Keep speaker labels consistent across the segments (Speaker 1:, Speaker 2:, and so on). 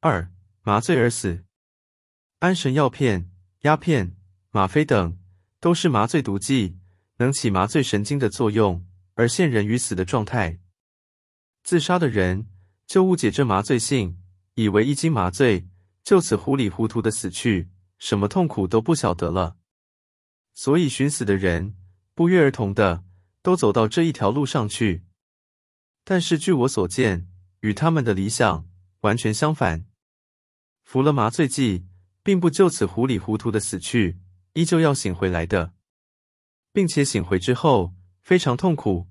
Speaker 1: 二、麻醉而死。安神药片、鸦片、吗啡等都是麻醉毒剂，能起麻醉神经的作用，而陷人于死的状态。自杀的人就误解这麻醉性，以为一经麻醉，就此糊里糊涂的死去，什么痛苦都不晓得了。所以寻死的人不约而同的都走到这一条路上去。但是据我所见，与他们的理想完全相反。服了麻醉剂，并不就此糊里糊涂的死去，依旧要醒回来的，并且醒回之后非常痛苦。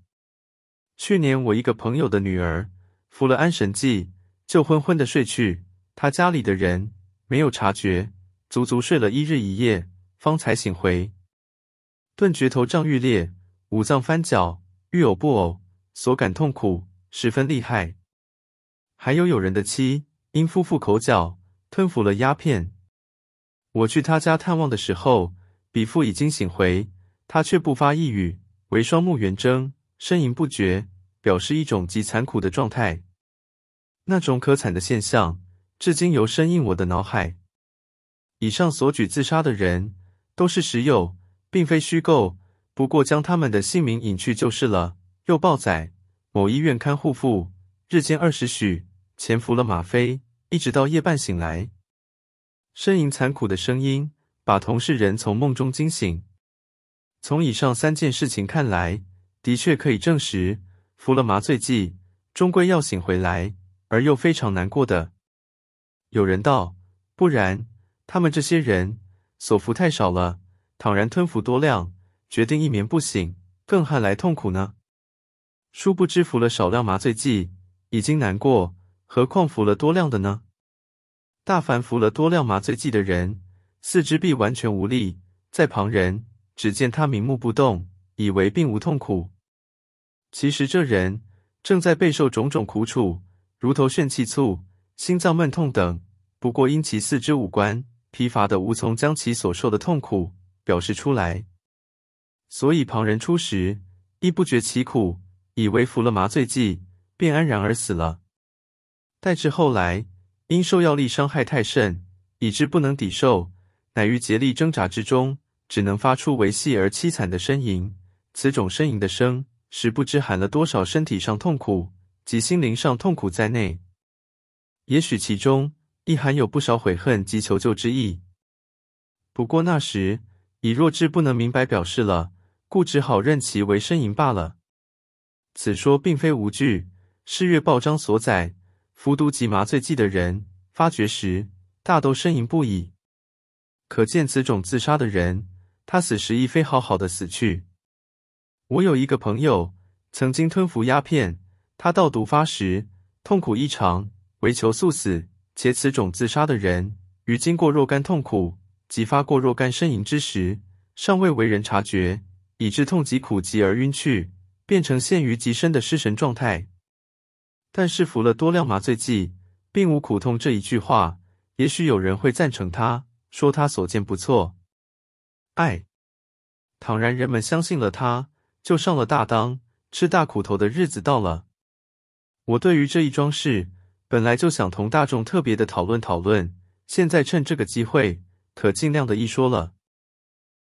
Speaker 1: 去年我一个朋友的女儿服了安神剂，就昏昏的睡去，他家里的人没有察觉，足足睡了一日一夜，方才醒回。顿觉头胀欲裂，五脏翻搅，欲呕不呕，所感痛苦。十分厉害，还有有人的妻因夫妇口角吞服了鸦片。我去他家探望的时候，比父已经醒回，他却不发一语，唯双目圆睁，呻吟不绝，表示一种极残酷的状态。那种可惨的现象，至今犹深印我的脑海。以上所举自杀的人，都是实有，并非虚构，不过将他们的姓名隐去就是了。又报载。某医院看护妇日间二十许潜伏了吗啡，一直到夜半醒来，呻吟残苦的声音把同事人从梦中惊醒。从以上三件事情看来，的确可以证实，服了麻醉剂终归要醒回来，而又非常难过的。有人道：不然，他们这些人所服太少了，倘然吞服多量，决定一眠不醒，更汉来痛苦呢？殊不知服了少量麻醉剂已经难过，何况服了多量的呢？大凡服了多量麻醉剂的人，四肢臂完全无力，在旁人只见他明目不动，以为并无痛苦。其实这人正在备受种种苦楚，如头眩气促、心脏闷痛等。不过因其四肢五官疲乏的无从将其所受的痛苦表示出来，所以旁人初时亦不觉其苦。以为服了麻醉剂便安然而死了，待至后来因受药力伤害太甚，以致不能抵受，乃于竭力挣扎之中，只能发出维细而凄惨的呻吟。此种呻吟的声，实不知含了多少身体上痛苦及心灵上痛苦在内。也许其中亦含有不少悔恨及求救之意。不过那时以弱智不能明白表示了，故只好认其为呻吟罢了。此说并非无据，是月报章所载，服毒及麻醉剂的人发觉时，大都呻吟不已。可见此种自杀的人，他死时亦非好好的死去。我有一个朋友，曾经吞服鸦片，他到毒发时，痛苦异常，唯求速死。且此种自杀的人，于经过若干痛苦及发过若干呻吟之时，尚未为人察觉，以致痛极苦极而晕去。变成陷于极深的失神状态，但是服了多量麻醉剂，并无苦痛这一句话，也许有人会赞成他，说他所见不错。唉，倘然人们相信了他，就上了大当，吃大苦头的日子到了。我对于这一桩事，本来就想同大众特别的讨论讨论，现在趁这个机会，可尽量的一说了。